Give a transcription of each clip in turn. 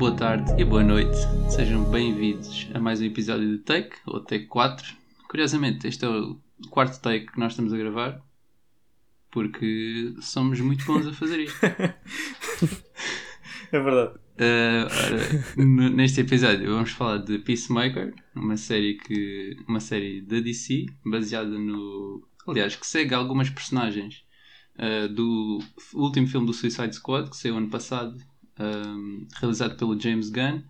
boa tarde e boa noite. Sejam bem-vindos a mais um episódio de Take, ou Take 4. Curiosamente, este é o quarto take que nós estamos a gravar, porque somos muito bons a fazer isto. É verdade. Uh, ora, neste episódio vamos falar de Peacemaker, uma série que uma série da DC baseada no, aliás, que segue algumas personagens uh, do último filme do Suicide Squad que saiu ano passado, um, realizado pelo James Gunn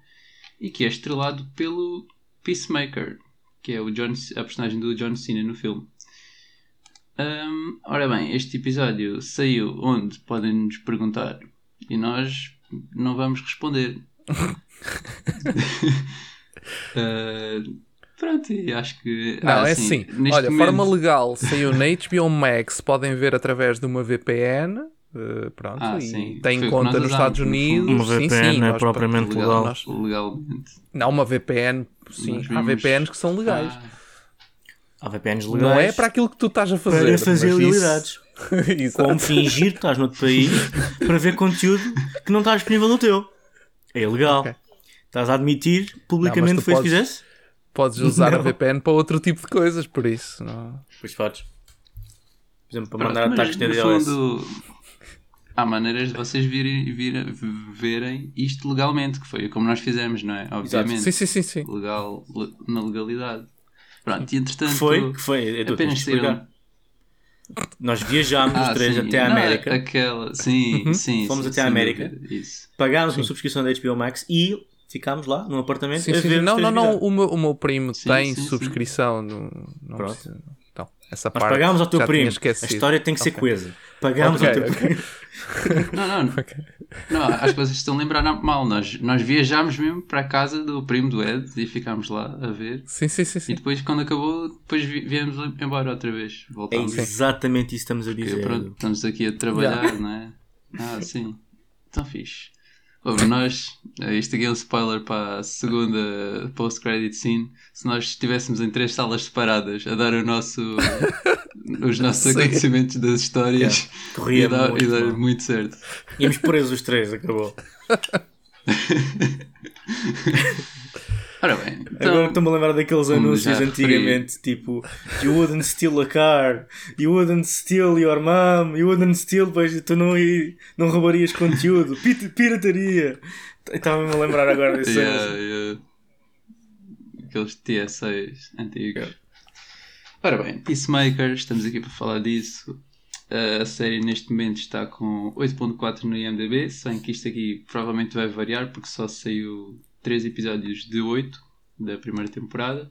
e que é estrelado pelo Peacemaker, que é o John, a personagem do John Cena no filme. Um, ora bem, este episódio saiu onde podem nos perguntar e nós não vamos responder. Uh, pronto, acho que. Não, ah, é sim, assim. neste Olha, momento- forma legal saiu na HBO Max, podem ver através de uma VPN. Eh, pronto, Ah, e sim. tem Foi conta nos Estados. Unidos. Uma sim, VPN sim, é nós- propriamente legal, legal. nós- legalmente. Não, uma VPN, sim. Nós Há vimos- VPNs que são legais. Ah, Há VPNs legais não é para aquilo que tu estás a fazer. para fazer isso- ilegalidades. Exato. Como fingir que estás noutro país para ver conteúdo que não está disponível no teu. É ilegal. Ok. Estás a admitir publicamente Não, foi isso que podes- fizeste? Podes usar a Não. VPN para outro tipo de coisas, por isso. Não... Pois podes. Por exemplo, para pronto, mandar mas, ataques DLS. fundo, há maneiras de vocês virem, virem- verem isto legalmente, que foi como nós fizemos, não é? Obviamente. Sim, sim, sim, sim. Legal, le- na legalidade. Pronto, e entretanto. Que foi? Que foi? É tu, apenas saíram. Nós viajámos os Ah, três sim. até à Não, América. Aquela, sim, sim. Fomos sim, até à sem América. Isso. Pagámos uma subscrição da HBO Max e ficámos lá num apartamento Sim, a sim, sim. os Não, não, não. O meu, o meu primo Sim, tem sim, sim. subscrição. No, não Pronto. precisa- essa Nós parte. pagámos ao teu primo. A história tem que ser Ok. coesa. Pagámos Ok, ao teu ok. primo. Não, não, não, acho que vocês estão a lembrar mal. Nós, nós viajámos mesmo para a casa do primo do Ed e ficámos lá a ver. Sim, sim, sim. E sim. depois, quando acabou, depois vi- viemos embora outra vez. É Voltámos. exatamente isso que estamos a Porque, dizer. pronto, estamos aqui a trabalhar, não é? Ah, sim. Então fixe. Ouve, nós, eh, isto aqui é um spoiler para a segunda post-credit scene. Se nós estivéssemos em três salas separadas a dar o nosso, os nossos Sim. acontecimentos das histórias, Corria ia dar, muito ia dar muito certo. Íamos presos os três, acabou. Ora bem, então, Agora estou-me a lembrar daqueles anúncios já referi. antigamente, tipo You wouldn't steal a car, You wouldn't steal your mom, You wouldn't steal, pois tu não, não roubarias conteúdo, pirataria. Estava-me a lembrar agora desse yeah, yeah. aqueles TSAs antigos. Ora bem, Peacemaker, estamos aqui para falar disso. Uh, a série neste momento está com 8.4 no IMDB, sem que isto aqui provavelmente vai variar porque só saiu 3 episódios de 8 da primeira temporada.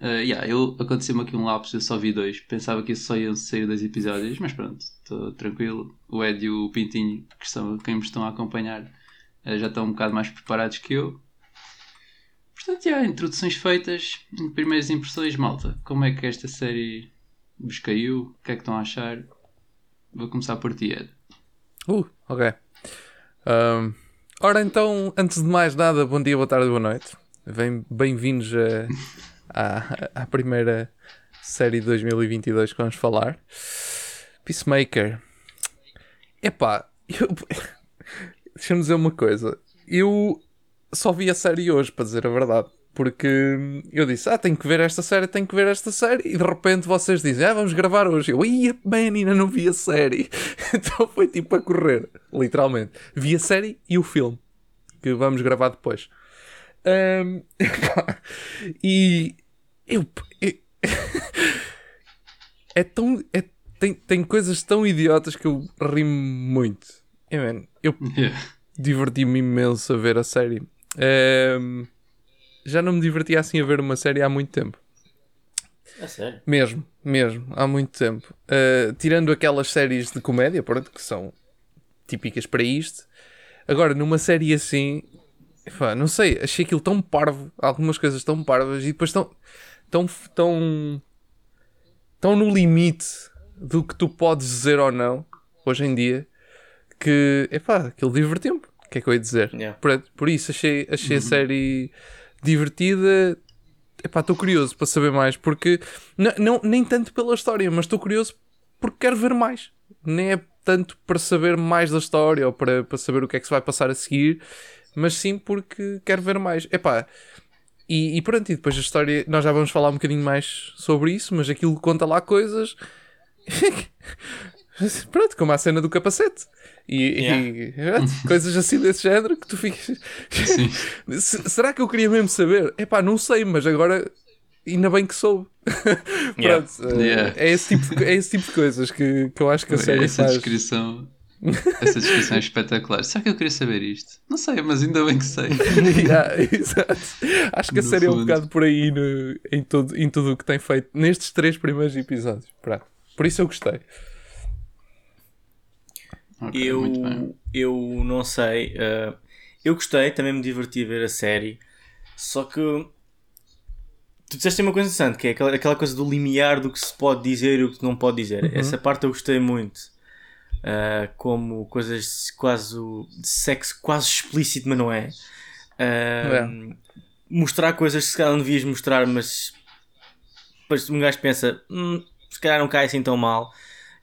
Uh, yeah, eu, aconteceu-me aqui um lapso, eu só vi dois. Pensava que só iam sair dois episódios, mas pronto, estou tranquilo. O Ed e o Pintinho, que são quem me estão a acompanhar, uh, já estão um bocado mais preparados que eu. Portanto, já, introduções feitas, primeiras impressões, malta. Como é que esta série vos caiu? O que é que estão a achar? Vou começar por ti, Ed. Uh, ok. Ahm, ora então, antes de mais nada, bom dia, boa tarde, boa noite. Bem- Bem-vindos à primeira série de 2022 que vamos falar. Peacemaker. Epá, eu... deixa-me dizer uma coisa. Eu só vi a série hoje, para dizer a verdade. Porque eu disse, ah, tenho que ver esta série, tenho que ver esta série. E de repente vocês dizem, ah, vamos gravar hoje. Eu, ia, man, ainda não vi a série. então foi tipo a correr, literalmente. Vi a série e o filme, que vamos gravar depois. Epá, e eu, eu- é tão. É, tem, tem coisas tão idiotas que eu rimo muito. Man, eu Yeah. diverti-me imenso a ver a série. Ahm, já não me divertia assim a ver uma série há muito tempo. É sério? Mesmo, mesmo, há muito tempo. Uh, tirando aquelas séries de comédia, pronto, que são típicas para isto. Agora, numa série assim, pá, não sei, achei aquilo tão parvo, algumas coisas tão parvas e depois tão, tão, tão, tão no limite do que tu podes dizer ou não, hoje em dia, que, epá, aquilo divertiu-me. O que é que eu ia dizer? Yeah. Por, por isso, achei, achei a série divertida. Epá, estou curioso para saber mais, porque n- não, nem tanto pela história, mas estou curioso porque quero ver mais. Nem é tanto para saber mais da história ou para, para saber o que é que se vai passar a seguir, mas sim porque quero ver mais. Epá, e, e pronto, e depois a história, nós já vamos falar um bocadinho mais sobre isso, mas aquilo conta lá coisas. pronto, como a cena do capacete. E, Yeah. e, coisas assim desse género que tu ficas. Se- Será que eu queria mesmo saber? Epá, não sei, mas agora ainda bem que soube. Yeah. Eh, Yeah. é, esse tipo de, é esse tipo de coisas que, que eu acho que a série essa faz. descrição. Essa descrição é espetacular. Será que eu queria saber isto? Não sei, mas ainda bem que sei. Yeah, exato. Acho que a No série é um fundo. bocado por aí no- em, todo, em tudo o que tem feito nestes três primeiros episódios. Pronto. Por isso eu gostei. Ok, muito bem. Eu, eu não sei. eh, eu gostei, também me diverti a ver a série. Só que tu disseste uma coisa interessante, que é aquela, aquela coisa do limiar do que se pode dizer e o que não pode dizer. Essa parte eu gostei muito. Eh, como coisas quase de sexo quase explícito, mas não é. Eh, Mostrar coisas que se calhar não devias mostrar, mas um gajo pensa, "Hum, se calhar não cai assim tão mal.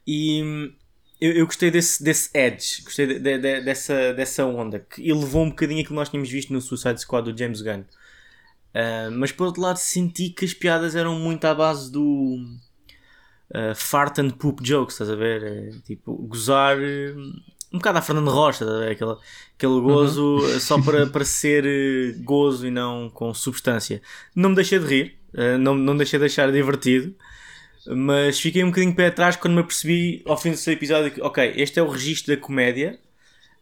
E eu, eu gostei desse, desse edge, gostei de- de- de- dessa, dessa onda, que elevou um bocadinho aquilo que nós tínhamos visto no Suicide Squad do James Gunn. Ah, mas por outro lado, senti que as piadas eram muito à base do ah, fart and poop jokes, estás a ver? É, tipo, gozar um bocado à Fernando Rocha, estás a ver? Aquele, aquele gozo eh, só para, para ser eh, gozo e não com substância. Não me deixei de rir, ah, não, não deixei de achar divertido. Mas fiquei um bocadinho pé atrás quando me apercebi ao fim desse episódio que, ok, este é o registro da comédia,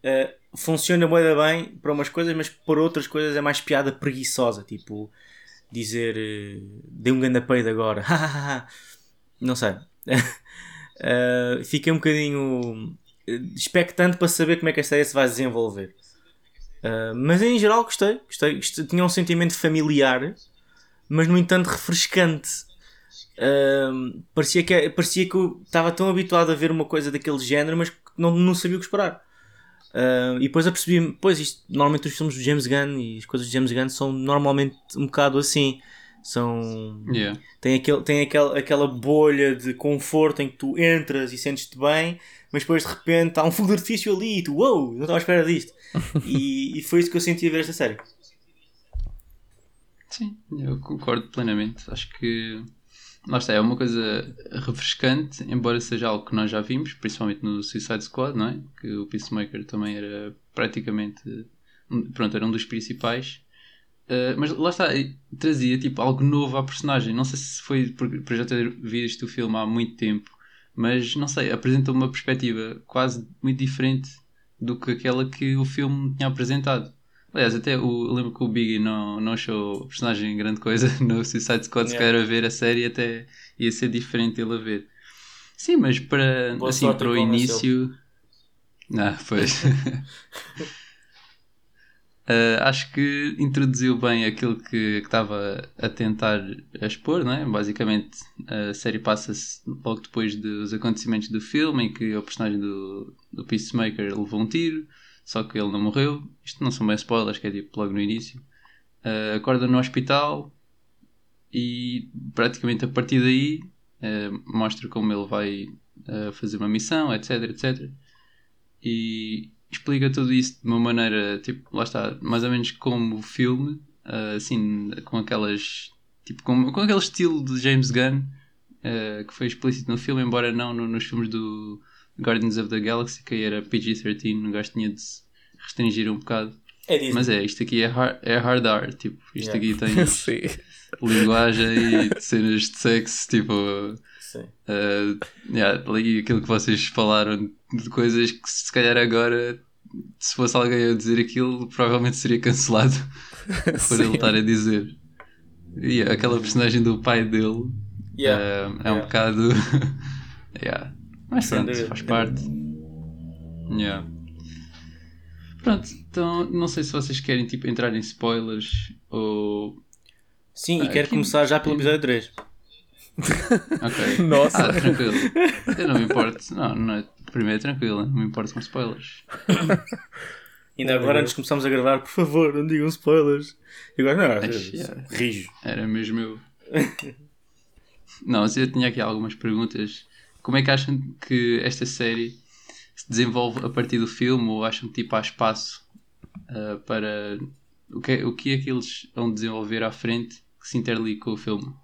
uh, funciona muito bem para umas coisas, mas para outras coisas é mais piada preguiçosa, tipo dizer uh, dei um grande peido agora, não sei. Uh, fiquei um bocadinho expectante para saber como é que esta série se vai desenvolver. Uh, mas em geral gostei, gostei, gostei, tinha um sentimento familiar, mas no entanto refrescante. Parecia, que, parecia que eu estava tão habituado a ver uma coisa daquele género, mas que não, não sabia o que esperar. Uh, e depois apercebi-me, pois isto, normalmente os filmes do James Gunn e as coisas do James Gunn são normalmente um bocado assim. São. Yeah. Tem, aquele, tem aquele, aquela bolha de conforto em que tu entras e sentes-te bem, mas depois de repente há um fogo de artifício ali e tu, uou, não estava à espera disto. e, e foi isso que eu senti a ver esta série. Sim, eu concordo plenamente. Acho que lá está, é uma coisa refrescante, embora seja algo que nós já vimos, principalmente no Suicide Squad, não é? Que o Peacemaker também era praticamente pronto, era um dos principais. Uh, mas lá está, trazia tipo algo novo à personagem. Não sei se foi por já ter visto o filme há muito tempo, mas não sei, apresenta uma perspectiva quase muito diferente do que aquela que o filme tinha apresentado. Aliás, até o, lembro que o Biggie não, não achou a personagem grande coisa no Suicide Squad. Se Yeah. calhar a ver a série até ia ser diferente ele a ver. Sim, mas para, Boa assim, para o início. Não, pois. Uh, acho que introduziu bem aquilo que que estava a tentar expor, não é? Basicamente, a série passa-se logo depois dos acontecimentos do filme, em que o personagem do, do Peacemaker levou um tiro, só que ele não morreu. Isto não são bem spoilers, que é tipo logo no início. Uh, acorda no hospital e praticamente a partir daí uh, mostra como ele vai uh, fazer uma missão, etc, etc. E explica tudo isso de uma maneira, tipo, lá está, mais ou menos como o filme, assim, com aquelas, tipo, com, com aquele estilo de James Gunn, que foi explícito no filme, embora não no- nos filmes do Guardians of the Galaxy, que aí era PG-13, o gajo tinha de se restringir um bocado. É Disney. Mas é, isto aqui é hard, é hard R, tipo, isto Yeah. aqui tem linguagem e cenas de sexo, tipo, Sim. Uh, yeah, ali aquilo que vocês falaram de coisas que se calhar agora se fosse alguém a dizer aquilo provavelmente seria cancelado por ele estar a dizer e aquela personagem do pai dele Yeah. uh, é um Yeah. bocado yeah. Mas pronto, faz parte yeah. pronto, então não sei se vocês querem tipo, entrar em spoilers ou Sim, e Ah, quero aqui- começar já pelo episódio 3. ok Nossa. Ah, tranquilo. Eu não me importo. Não, não é. Primeiro é tranquilo, não me importo com spoilers. Ainda agora, antes de começarmos a gravar, por favor, não digam spoilers. E agora, não, yeah. rijo. Era mesmo eu. Não, mas eu tinha aqui algumas perguntas. Como é que acham que esta série se desenvolve a partir do filme ou acham que tipo há espaço uh, para o que, o que é que eles vão desenvolver à frente que se interliga com o filme.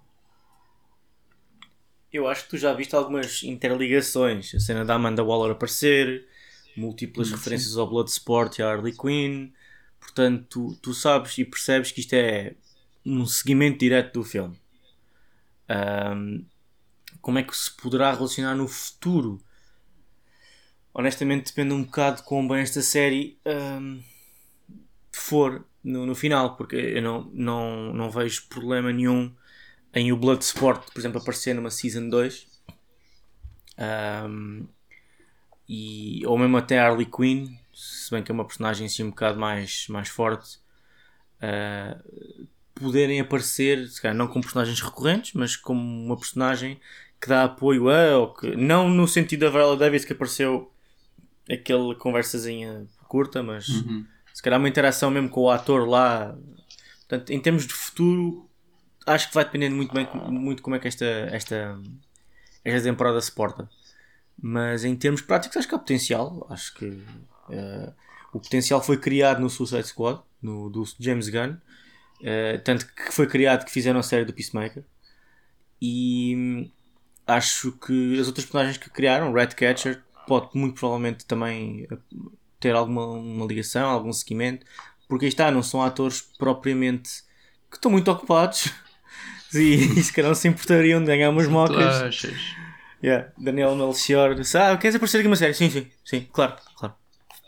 Eu acho que tu já viste algumas interligações. A cena da Amanda Waller aparecer, múltiplas sim, referências ao Bloodsport e à Harley Quinn. Portanto, tu, tu, sabes e percebes que isto é um seguimento direto do filme. Um, como é que se poderá relacionar no futuro? Honestamente, depende um bocado de como bem esta série um, for no, no final, porque eu não, não, não vejo problema nenhum em o Bloodsport, por exemplo, aparecer numa Season 2. Um, e, ou mesmo até Harley Quinn, se bem que é uma personagem assim um bocado mais, mais forte, uh, poderem aparecer, se calhar não como personagens recorrentes, mas como uma personagem que dá apoio a, ou que, não no sentido da Viola Davis que apareceu aquela conversazinha curta, mas uhum se calhar uma interação mesmo com o ator lá. Portanto, em termos de futuro, acho que vai depender muito bem muito como é que esta, esta, esta temporada se porta. Mas em termos práticos, acho que há potencial. Acho que uh, o potencial foi criado no Suicide Squad, no, do James Gunn. Uh, tanto que foi criado que fizeram a série do Peacemaker. E acho que as outras personagens que criaram, Catcher pode muito provavelmente também ter alguma uma ligação, algum seguimento, porque aí está, não são atores propriamente que estão muito ocupados e, e se calhar não se importariam de ganhar umas mocas. Yeah. Daniel Melchior disse: Ah, queres aparecer aqui uma série? Sim, sim, sim, claro, claro,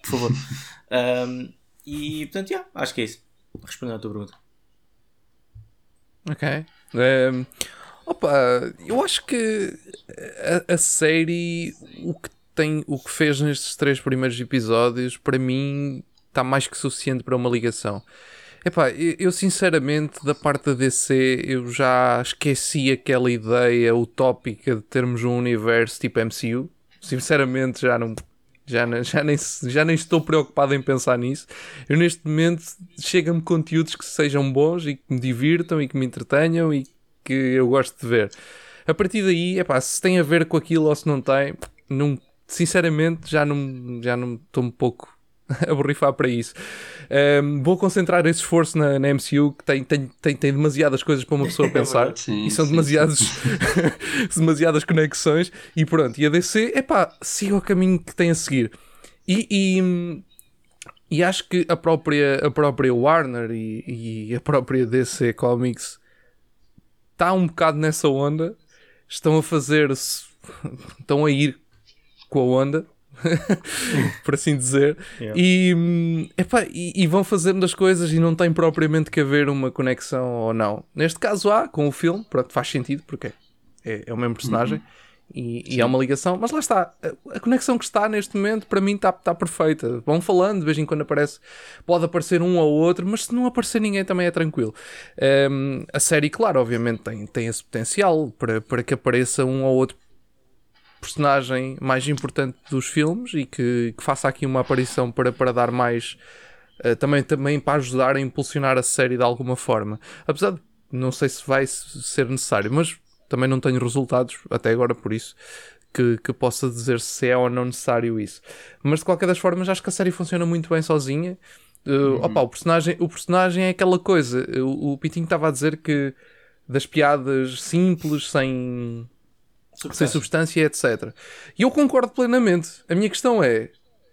por favor. um, e portanto, yeah, acho que é isso. Respondendo à tua pergunta. Ok. Um, opa, eu acho que a, a série, o que tem o que fez nestes três primeiros episódios, para mim está mais que suficiente para uma ligação. Epá, eu sinceramente, da parte da DC, eu já esqueci aquela ideia utópica de termos um universo tipo MCU. Sinceramente, já não, já, não, já, nem, já nem estou preocupado em pensar nisso. Eu, neste momento, chega-me conteúdos que sejam bons e que me divirtam e que me entretenham e que eu gosto de ver. A partir daí, epá, se tem a ver com aquilo ou se não tem, não sinceramente já não já não estou um pouco a borrifar para isso. Um, vou concentrar esse esforço na, na, MCU que tem, tem, tem, tem demasiadas coisas para uma pessoa é pensar sim, e são sim, demasiados, demasiadas conexões e pronto. E a DC, é pá, siga o caminho que tem a seguir. E, e, e, acho que a própria, a própria Warner e, e a própria DC Comics está um bocado nessa onda, estão a fazer, estão a ir com a onda, por assim dizer, yeah. e, epá, e, e, vão fazendo as coisas e não tem propriamente que haver uma conexão ou não. Neste caso há, com o filme, pronto, faz sentido, porque é, é o mesmo personagem. Uhum. E, e há uma ligação, mas lá está, a, a, conexão que está neste momento para mim está, está perfeita. Vão falando, de vez em quando aparece, pode aparecer um ou outro, mas se não aparecer ninguém também é tranquilo. Um, a série, claro, obviamente tem, tem esse potencial para, para que apareça um ou outro personagem mais importante dos filmes e que, que faça aqui uma aparição para, para dar mais. Uh, também, também para ajudar a impulsionar a série de alguma forma. Apesar de não sei se vai ser necessário, mas também não tenho resultados até agora por isso que, que possa dizer se é ou não necessário isso. Mas de qualquer das formas, acho que a série funciona muito bem sozinha. Uh, uhum. opa, o, personagem, o personagem é aquela coisa. O, o Pitinho estava a dizer que das piadas simples, sem substância. sem substância, etc. E eu concordo plenamente. A minha questão é: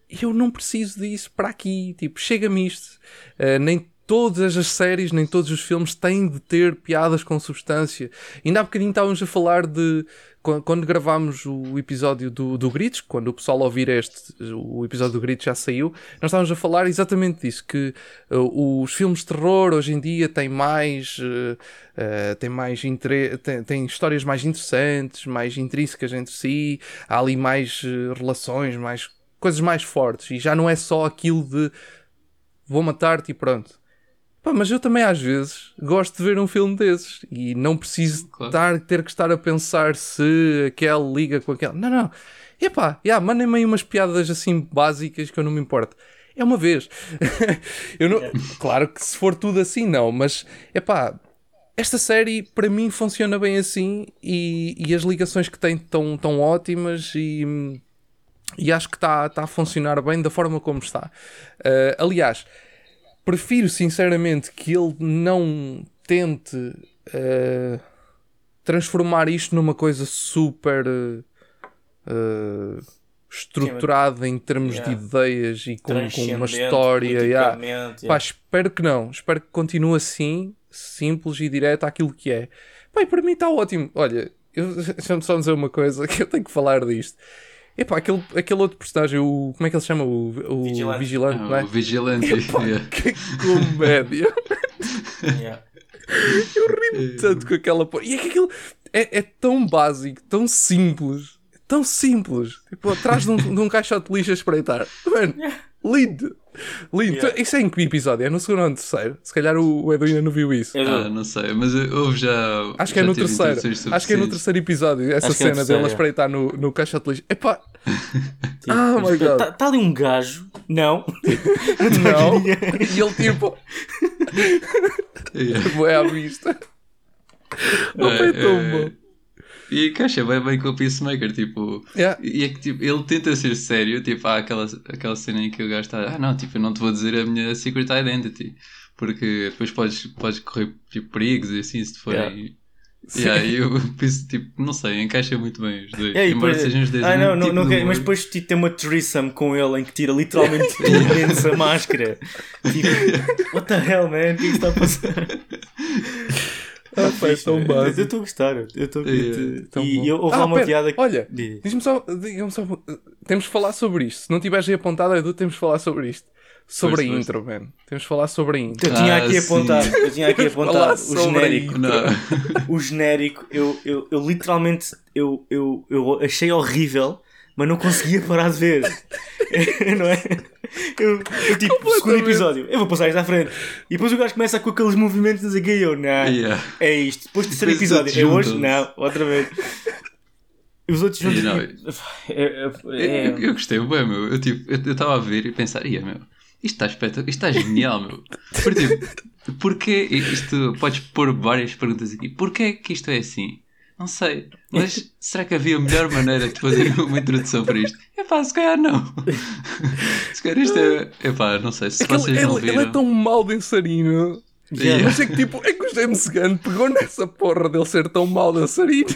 eu não preciso disso para aqui. Tipo, chega-me isto. Uh, nem todas as séries, nem todos os filmes têm de ter piadas com substância. Ainda há bocadinho estávamos a falar de. Quando gravámos o episódio do, do Gritos, quando o pessoal ouvir este, o episódio do Gritos já saiu, nós estávamos a falar exatamente disso: que uh, os filmes de terror hoje em dia têm mais. Uh, uh, têm, mais inter... têm, têm, histórias mais interessantes, mais intrínsecas entre si, há ali mais relações, mais coisas mais fortes, e já não é só aquilo de vou matar-te e pronto Pá, mas eu também às vezes gosto de ver um filme desses e não preciso claro. estar, ter que estar a pensar se aquele liga com aquele. Não, não. Epá, yeah, mandem-me aí umas piadas assim básicas que eu não me importo. É uma vez. eu não... Claro que se for tudo assim, não, mas epá, esta série para mim funciona bem assim e, e as ligações que tem estão tão ótimas e, e acho que está tá a funcionar bem da forma como está. Uh, aliás prefiro sinceramente que ele não tente uh, transformar isto numa coisa super uh, estruturada em termos Yeah. de ideias e com, com uma história. yeah. politicamente, Pá, yeah. espero que não. Espero que continue assim, simples e direto àquilo que é. E para mim está ótimo. Olha, deixa-me só dizer uma coisa que eu tenho que falar disto. Epá, aquele, aquele outro personagem, o, como é que ele se chama? O, o Vigilante. Vigilante, não é? o Vigilante. Epá, yeah. que comédia. Yeah. Eu ri tanto com aquela porra. E é que aquilo é, é tão básico, tão simples, tão simples. Tipo, atrás de um, de um caixote de lixo a espreitar. Mano, lindo. Lindo. Yeah. Isso é em que episódio? É no segundo ou no terceiro? Se calhar o, Edu ainda não viu isso. Eu- Ah, não sei, mas houve já. Acho que é no terceiro. Acho que é no terceiro episódio. Essa Acho é cena terceiro, dele a é. espreitar no, no caixote de lixo. Epá, Tipo, Ah, my God. Tá, tá ali um gajo. Não. não. e ele tipo, Yeah. é à vista. Não É, foi tão é, bom. E encaixa bem bem com o Peacemaker, tipo. Yeah. E é que tipo, ele tenta ser sério, tipo, há aquela, aquela cena em que o gajo está, ah não, tipo, eu não te vou dizer a minha secret identity, porque depois podes, podes correr tipo, perigos e assim se te forem. E aí eu penso, tipo, não sei, encaixa muito bem os dois. E Embora sejam os dois. Ah, não, não, tipo não mas depois tipo, tem uma threesome com ele em que tira literalmente pela imensa máscara. Tipo, what the hell, man? O que é que está a passar? Ah, pá, é tão Eu básico. estou a gostar. Eu estou a É, tão E eu- houve Ah, lá uma pera, piada que. Olha, Diz. diz-me só, diga-me só, temos que falar sobre isto. Se não tiveres aí apontado, Edu, temos que falar sobre isto. Sobre Força, a intro, man. Temos que falar sobre a intro. Eu tinha Ah, aqui sim. apontado, eu tinha aqui apontado o genérico. Não. O genérico, eu, eu, eu literalmente eu, eu, eu achei horrível, mas não conseguia parar de ver. não é? Eu, eu tipo, segundo episódio, eu vou passar isto à frente. E depois o gajo começa com aqueles movimentos, não sei o que, e eu, não, Yeah. é isto. Depois terceiro episódio, é hoje? Não, outra vez. E os outros juntos. Não, é, é, é- Eu, eu gostei, bem, meu. Eu tipo, eu estava a ver e pensar, ia, meu, isto está espetacular, isto está genial, meu. Por tipo, porquê isto? Podes pôr várias perguntas aqui. Porquê que isto é assim? Não sei, mas será que havia melhor maneira de fazer uma introdução para isto? É pá, se calhar não. Se calhar isto é. É pá, não sei, se É que ele, vocês não ele- ele viram. é tão mau dançarino. Yeah. Mas é que tipo, é que o James Gunn pegou nessa porra dele ser tão mau dançarino.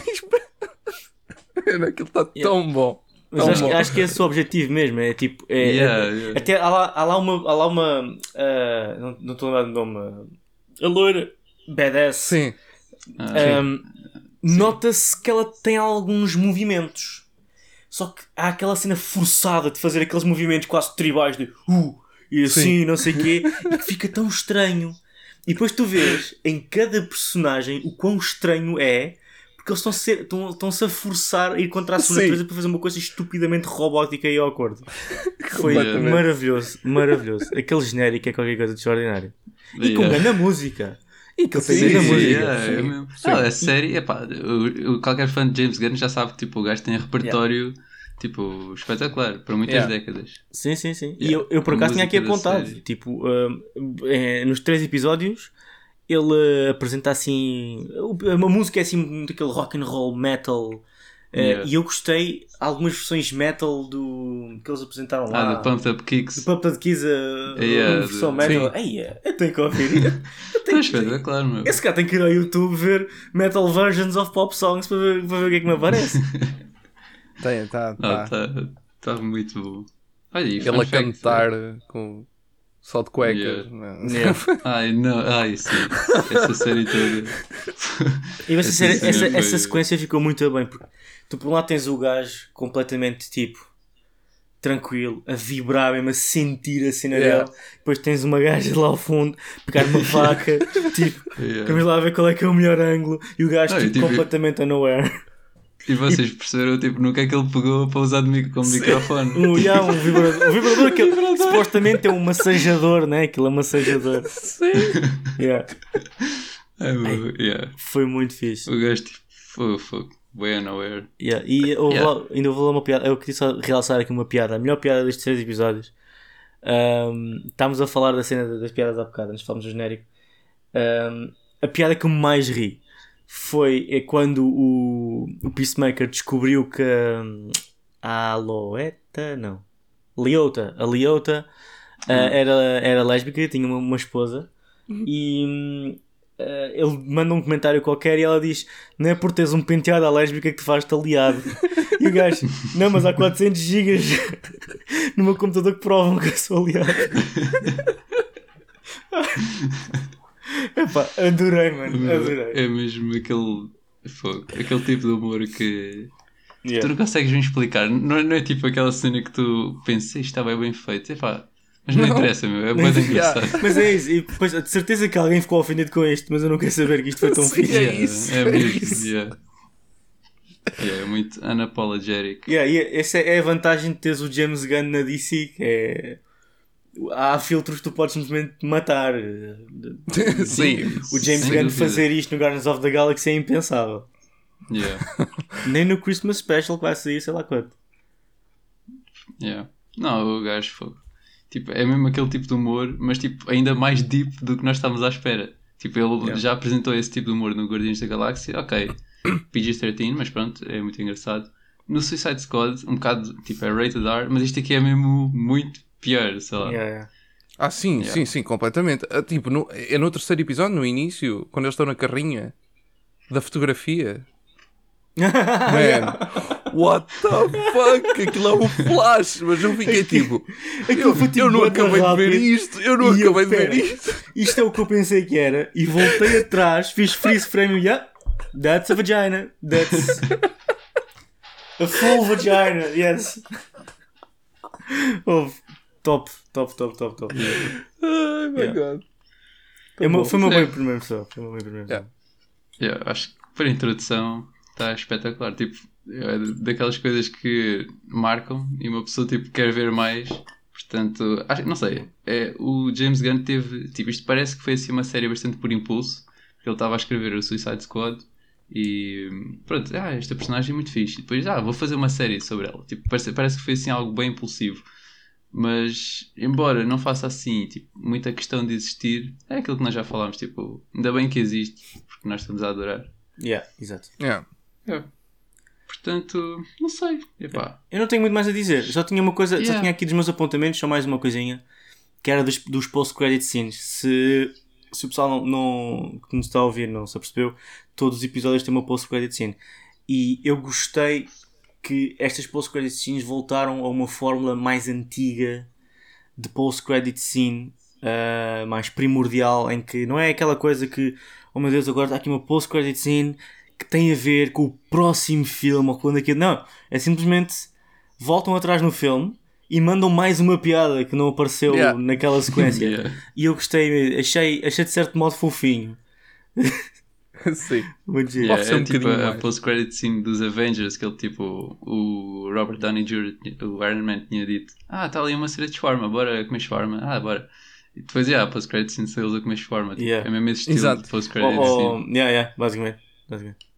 Mano, Aquilo está tão bom. Mas Tão acho, que- bom. acho que é esse o objetivo mesmo. É tipo. É, Yeah, é- yeah. Até há lá, há lá uma. Há lá uma ah, não estou a lembrar do nome. A loira. Badass. Sim. Ah, Um, Nota-se que ela tem alguns movimentos. Só que há aquela cena forçada de fazer aqueles movimentos quase tribais de uh, e assim, Sim. não sei o quê, e que fica tão estranho. E depois tu vês em cada personagem o quão estranho é, porque eles estão-se a ser- estão- estão-se a forçar a ir contra a sua Sim. natureza para fazer uma coisa estupidamente robótica e awkward. Foi Completamente. maravilhoso, maravilhoso. Aquele genérico é qualquer coisa de extraordinário. E com Yeah. grande música. E que ele tem Sim, música. yeah, é mesmo. Não, a série, epá, o, o- qualquer fã de James Gunn já sabe que tipo, o gajo tem repertório tipo, espetacular para muitas Yeah. décadas. Sim, sim, sim. E Yeah. eu, eu por acaso tinha aqui apontado. Tipo, hum, é, nos três episódios ele uh, apresenta assim. Uma música é assim daquele rock and roll metal. Uh, Yeah. E eu gostei algumas versões metal do que eles apresentaram lá. Ah, do Pumped Up Kicks. do Pumped Up Kids, a, Yeah, a versão metal. Ei, eu tenho que ouvir. Eu tenho Não, que- espetacular, meu. Esse cara tem que ir ao YouTube ver metal versions of pop songs para ver, para ver o que é que me aparece. Tem, tá, Não, tá. tá, tá muito bom. Olha, e Ele a cantar com só de cuecas. Yeah. né? Yeah. Ai, não, ai, sim. Essa série toda. E essa, Essa série- essa, foi- essa sequência ficou muito bem porque tu por um lado tens o gajo completamente tipo tranquilo, a vibrar mesmo, a sentir a cena Yeah. dela. Depois tens uma gaja lá ao fundo, pegar uma faca, tipo, Yeah. vamos lá ver qual é que é o melhor ângulo. E o gajo Não, tipo, tipo- completamente unaware. E vocês perceberam, tipo, no que é que ele pegou para usar de mic- como microfone? Um, yeah, um vibrador, um vibrador que ele- supostamente é um massajador, né? Aquilo é um massajador. Sim. Yeah. Meu, yeah. Foi muito fixe. O gajo, tipo, fogo, fogo. Way unaware. Yeah. E houve Yeah. lá- ainda houve lá uma piada. Eu queria só realçar aqui uma piada. A melhor piada destes três episódios. Um, estávamos a falar da cena das piadas há bocado, antes falamos do genérico. Um, a piada que eu mais ri foi é quando o, o Peacemaker descobriu que a Aloeta, não, Leota, a Leota ah, era, era lésbica, tinha uma, uma esposa e ah, ele manda um comentário qualquer e ela diz: Não é por teres um penteado à lésbica que te faz aliado. E o gajo: Não, mas há 400 gigas no meu computador que provam que eu sou aliado. Epá, adorei, mano, adorei. É mesmo aquele, fogo, aquele tipo de humor que Yeah. tu não consegues me explicar. Não, é- não é tipo aquela cena que tu pensas, isto está bem, bem feito. Epá, mas não, Não. interessa, meu. É muito Yeah. engraçado. Mas é isso, e depois, de certeza que alguém ficou ofendido com isto, mas eu não quero saber que isto foi tão Sim, fixe. é isso, É é mesmo, isso. yeah. Yeah, é muito unapologetic. Yeah, e essa é a vantagem de teres o James Gunn na DC, que é... Há filtros que tu podes simplesmente matar. Sim. O James Gunn dúvida. fazer isto no Guardians of the Galaxy é impensável. Yeah, Nem no Christmas Special que vai sair, sei lá quanto. yeah. Não, o gajo fogo. Tipo, é mesmo aquele tipo de humor, mas tipo, ainda mais deep do que nós estávamos à espera. Tipo, ele Yeah. já apresentou esse tipo de humor no Guardiões da Galáxia, ok, PG-13, mas pronto, é muito engraçado. No Suicide Squad, um bocado, tipo, é rated R, mas isto aqui é mesmo muito pior, sei lá. Yeah, yeah. Ah, sim, Yeah. sim, sim, completamente. Ah, Tipo, no, é no terceiro episódio, no início, quando eles estão na carrinha da fotografia. Man, what the fuck? Aquilo é um flash, mas eu fiquei tipo. Aquilo Eu, foi, tipo, eu não acabei de ver rápido. isto, eu não E eu, acabei de ver isto. Isto é o que eu pensei que era. E voltei atrás, fiz freeze frame e yeah, that's a vagina. That's a full vagina. Yes. Oh, top, top, top, top, top. Ai, my Yeah. god. É uma- foi uma É. boa primeira pessoa. Foi uma boa primeira pessoa. Yeah. Yeah, acho que para a introdução está espetacular. Tipo, é daquelas coisas que marcam e uma pessoa tipo, quer ver mais. Portanto, acho, não sei. É, o James Gunn teve. Tipo, isto parece que foi assim uma série bastante por impulso. Porque ele estava a escrever o Suicide Squad e pronto, ah, esta personagem é muito fixe. E depois, ah, vou fazer uma série sobre ela. Tipo, parece, parece que foi assim algo bem impulsivo. Mas, embora não faça assim, tipo, muita questão de existir, é aquilo que nós já falámos, tipo, ainda bem que existe, porque nós estamos a adorar. Yeah, exato. Yeah. É. Portanto, não sei. Epá. Eu não tenho muito mais a dizer. Só tinha uma coisa, só Yeah. tinha aqui dos meus apontamentos, só mais uma coisinha, que era dos, dos post-credit scenes. Se, se o pessoal não, não, que nos está a ouvir não se apercebeu, todos os episódios têm uma post-credit scene. E eu gostei que estas post-credit scenes voltaram a uma fórmula mais antiga de post-credit scene, ah, mais primordial, em que não é aquela coisa que, oh meu Deus, agora está aqui uma post-credit scene que tem a ver com o próximo filme ou quando aquilo. Não, é simplesmente voltam atrás no filme e mandam mais uma piada que não apareceu Yeah. naquela sequência. Yeah. E eu gostei, achei, achei de certo modo fofinho. Sim. Muito giro. Yeah, ser um é tipo a, post-credit scene dos Avengers, que ele tipo, o Robert Downey Jr., o Iron Man tinha dito: Ah, está ali uma cena de shawarma, bora comer shawarma. Ah, bora. E depois, yeah, a post-credit scene saiu a comer shawarma. Tipo, Yeah. É mesmo esse estilo Exato. de Oh, post-credit oh, scene. yeah, yeah, basicamente. basicamente.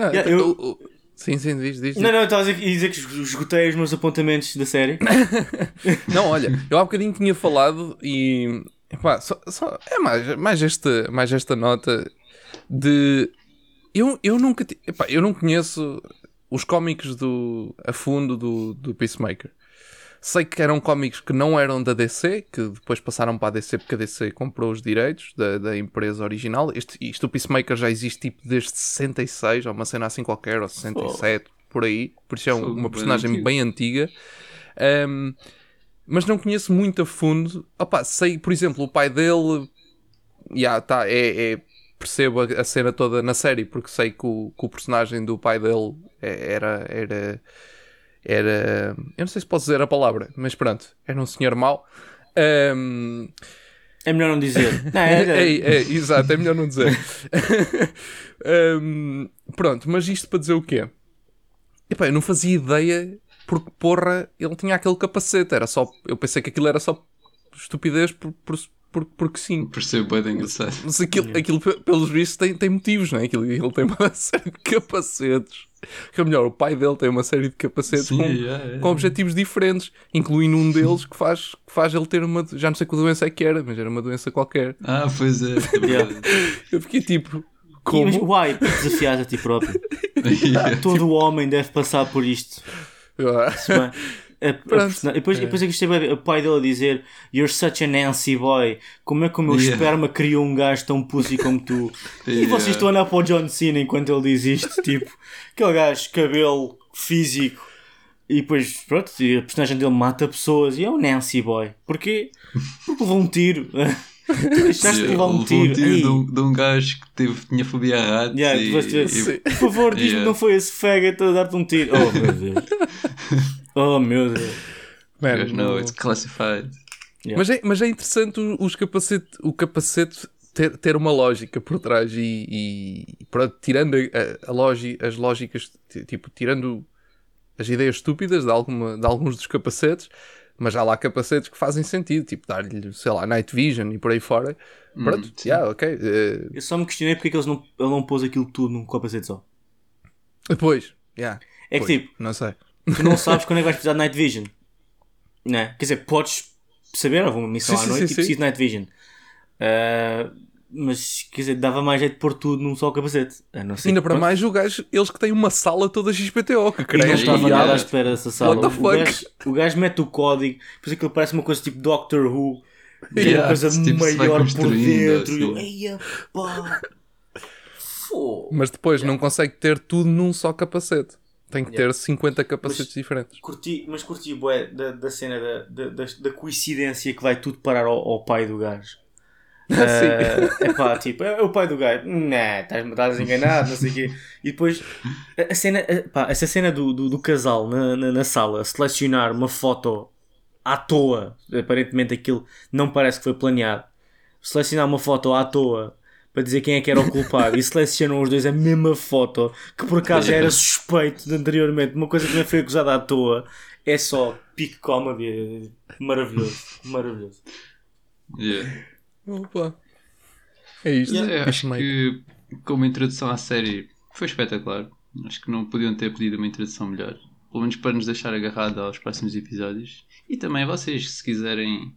Não, Yeah, então, eu- o- o- Sim, sim, diz, diz. diz. Não, não, estava a dizer, que esgotei os meus apontamentos da série. Não, olha, eu há bocadinho tinha falado e epá, só, só- é mais, mais, esta, mais esta nota de eu, eu nunca epá, eu não conheço os cómics do a fundo do, do Peacemaker. Sei que eram cómics que não eram da DC, que depois passaram para a DC porque a DC comprou os direitos da, da empresa original. Este, isto, o Peacemaker já existe tipo desde 66, ou uma cena assim qualquer, ou 67, por aí. Por isso é um- uma bem personagem antigo. bem antiga. Um, mas não conheço muito a fundo. Opa, sei, por exemplo, o pai dele. Yeah, tá, é, é- percebo a, a cena toda na série, porque sei que o, que o personagem do pai dele é- era, era. Era. Eu não sei se posso dizer a palavra, mas pronto, era um senhor mau. Um, É melhor não dizer. Não, é, é, é, é, exato, é melhor não dizer. Hum, pronto, mas isto para dizer o quê? Epá, eu não fazia ideia porque, porra, ele tinha aquele capacete. Era só, eu pensei que aquilo era só estupidez por, por, por- porque sim. Percebo bem engraçado. Mas aquilo, aquilo pe- pelos vistos, tem, tem motivos, não é? Aquilo, ele tem uma série de capacetes. Que é melhor, o pai dele tem uma série de capacetes Sim, com, yeah, yeah. com objetivos diferentes, incluindo um deles que faz, que faz ele ter uma. Já não sei que doença é que era, mas era uma doença qualquer. Ah, pois é. Yeah. Eu fiquei tipo, como? Why? Porque desafias a ti próprio. Yeah. Todo homem deve passar por isto. Se bem- A- depois, É. depois eu gostei bem, o pai dele a dizer You're such a Nancy boy. Como é que o meu Yeah. esperma criou um gajo tão pussy como tu? E Yeah. vocês estão a olhar para o John Cena enquanto ele diz isto, tipo, aquele gajo, cabelo, físico, e depois, pronto, e a personagem dele mata pessoas e é um Nancy boy. Porquê? Porque levou um tiro. tu deixaste de levar um Levou tiro. de, um, de um gajo que teve, tinha fobia a ratos. yeah, e, Sim. Por favor, diz-me que Yeah. não foi esse faggot a dar-te um tiro. Oh meu Deus. Oh meu Deus. Man, Mas não, no- it's classified. Mas, é, mas é interessante o- os capacete, o capacete ter, ter uma lógica por trás e, e pronto, tirando a, a logi- as lógicas, ti- tipo, tirando as ideias estúpidas de, alguma, de alguns dos capacetes, mas há lá capacetes que fazem sentido, tipo, dar-lhe, sei lá, night vision e por aí fora. Pronto, Hum, sim. yeah, ok. eh, Eu só me questionei porque é que eles não, ele não pôs aquilo tudo num capacete só. depois, yeah, É que pois, tipo, não sei. Tu não sabes quando é que vais precisar de night vision. Não é? Quer dizer, podes saber, houve uma missão Sim, à noite sim, e preciso de night vision. Ah, mas quer dizer, dava mais jeito de pôr tudo num só capacete. Ainda para pronto, mais o gajo, eles que têm uma sala toda XPTO, que E não estava Yeah. nada à espera dessa sala. What the O, fuck? gajo, o gajo mete o código, depois aquilo parece uma coisa tipo Doctor Who, Yeah. uma coisa Tipo, maior por dentro. E eu, assim. eia pá. Mas depois não consegue ter tudo num só capacete. Tem que Yeah. ter 50 capacetes diferentes. Curti, mas curti bué, da, da cena da, da, da, coincidência que vai tudo parar ao, ao pai do gajo. Sim. é pá, tipo, é o pai do gajo, nah, estás- enganado, não sei o quê. E depois, a, cena, pá, essa cena do, do, do casal na, na, na sala selecionar uma foto à toa, aparentemente aquilo não parece que foi planeado. Selecionar uma foto à toa para dizer quem é que era o culpado e selecionam os dois a mesma foto que por acaso já era suspeito de anteriormente, uma coisa que não foi acusada à toa. É só pique comedy, maravilhoso, maravilhoso. Yeah. Opa. É isto. Yeah, acho que como introdução à série foi espetacular. Acho que não podiam ter pedido uma introdução melhor. Pelo menos para nos deixar agarrado aos próximos episódios. E também vocês, se quiserem,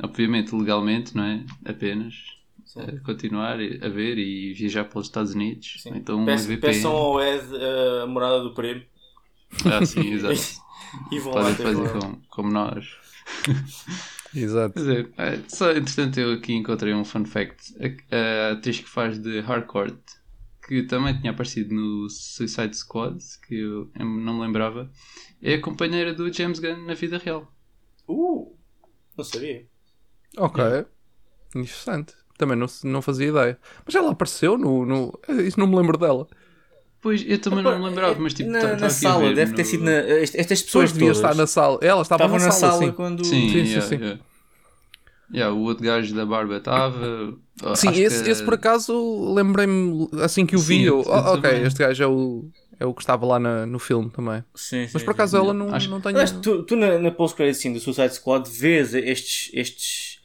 obviamente legalmente, não é? Apenas eh, continuar a ver e viajar para os Estados Unidos. Sim. Então, uma Peçam, VPN. peçam ao Ed uh, a morada do prêmio Ah, sim, exato. e vão lá Podem ter fazer com- como, como nós. Exato. É, só entretanto eu aqui encontrei um fun fact. A, a atriz que faz de Harcourt, que também tinha aparecido no Suicide Squad, que eu eu não me lembrava, é a companheira do James Gunn na vida real. Uh, não sabia. Ok. Interessante. Também não, não fazia ideia. Mas ela apareceu no, no. Isso não me lembro dela. Pois, eu também não me lembrava, mas tipo, na, tá- na tá aqui a sala, deve no- ter sido na, est- estas pessoas devia todas estar na sala. Ela estava estavam na, sala, sim. quando Sim, Sim, sim, yeah, sim. yeah. Yeah, o outro gajo da barba estava. Sim, esse, que- esse por acaso lembrei-me assim que o vi. Sim, eu, "Oh, ok, também. este gajo é o, é o que estava lá na- no filme também. Sim, sim, Mas por sim. acaso ela não, Acho- não tem. Aliás, tu, tu na, na post-credit scene do Suicide Squad vês estes, estes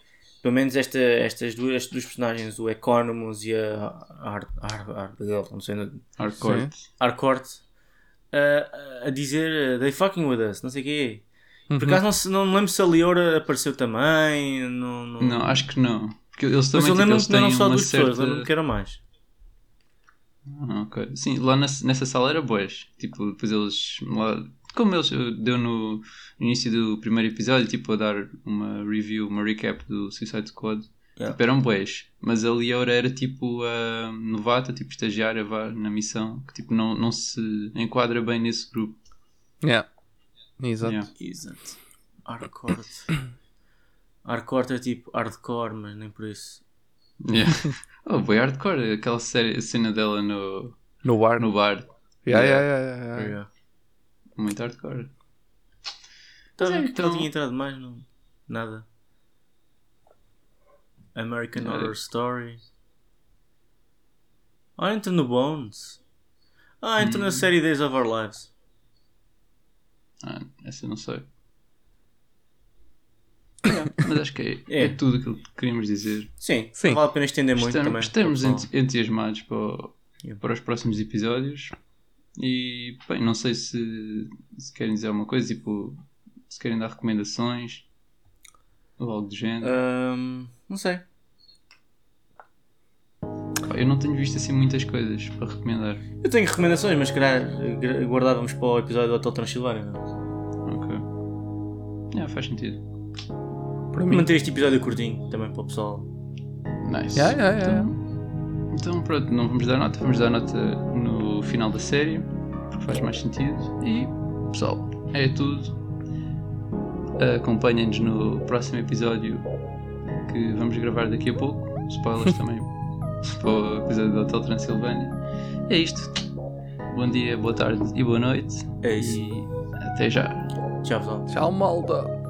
pelo menos esta, estas duas, estes dois personagens, o Economus e a Ar, Ar, Ar, não sei, Harcourt. Harcourt, a, a dizer they fucking with us, não sei o quê. Uhum. Por acaso não, não lembro se a Leora apareceu também. Não, não... Não, acho que não. Porque eles Mas também eu tipo, lembro eles que não eram têm só duas pessoas, certa... lembro-me que eram mais. Ah, ok. Sim, lá nessa, nessa sala era boas. Tipo, depois eles. Lá, como eles deu no início do primeiro episódio, tipo, a dar uma review, uma recap do Suicide Squad. Yeah. Tipo, eram boas. Mas a Leora era tipo a novata, tipo estagiária vá, na missão, que tipo não, não se enquadra bem nesse grupo. Yeah. Exato. Yeah. Exato. Harcourt. Harcourt é tipo hardcore, mas nem por isso. Yeah. oh, boy, hardcore, aquela série, a cena dela no, No bar. no bar. Yeah, Yeah. yeah, yeah, yeah, yeah. Muito hardcore. Então, Sim, não então- tinha entrado mais, não. Nada. American Nada. Horror Story. Ah, entra no Bones. Ah, entra Hum. na série Days of Our Lives. Ah, essa eu não sei. Mas acho que é, É. é tudo aquilo que queríamos dizer. Sim, Sim. vale a pena estender muito Estamos, também. estamos entusiasmados para, o- para os próximos episódios. E, bem, não sei se, se querem dizer alguma coisa, tipo, se querem dar recomendações ou algo do género. Ahm, não sei. Eu não tenho visto assim muitas coisas para recomendar. Eu tenho recomendações, mas se calhar gra- guardávamos para o episódio do Hotel Transilvânia. não? Ok. Yeah, faz sentido. Para mim. Manter este episódio curtinho também para o pessoal. Nice. Yeah, yeah, yeah. Então, então pronto, não vamos dar nota, vamos dar nota no final da série, porque faz mais sentido. E pessoal, é tudo. Acompanhem-nos no próximo episódio que vamos gravar daqui a pouco. Spoilers também para o episódio do Hotel Transilvânia. É isto. Bom dia, boa tarde e boa noite. É isso. E até já. Tchau, pessoal. Tchau, malta.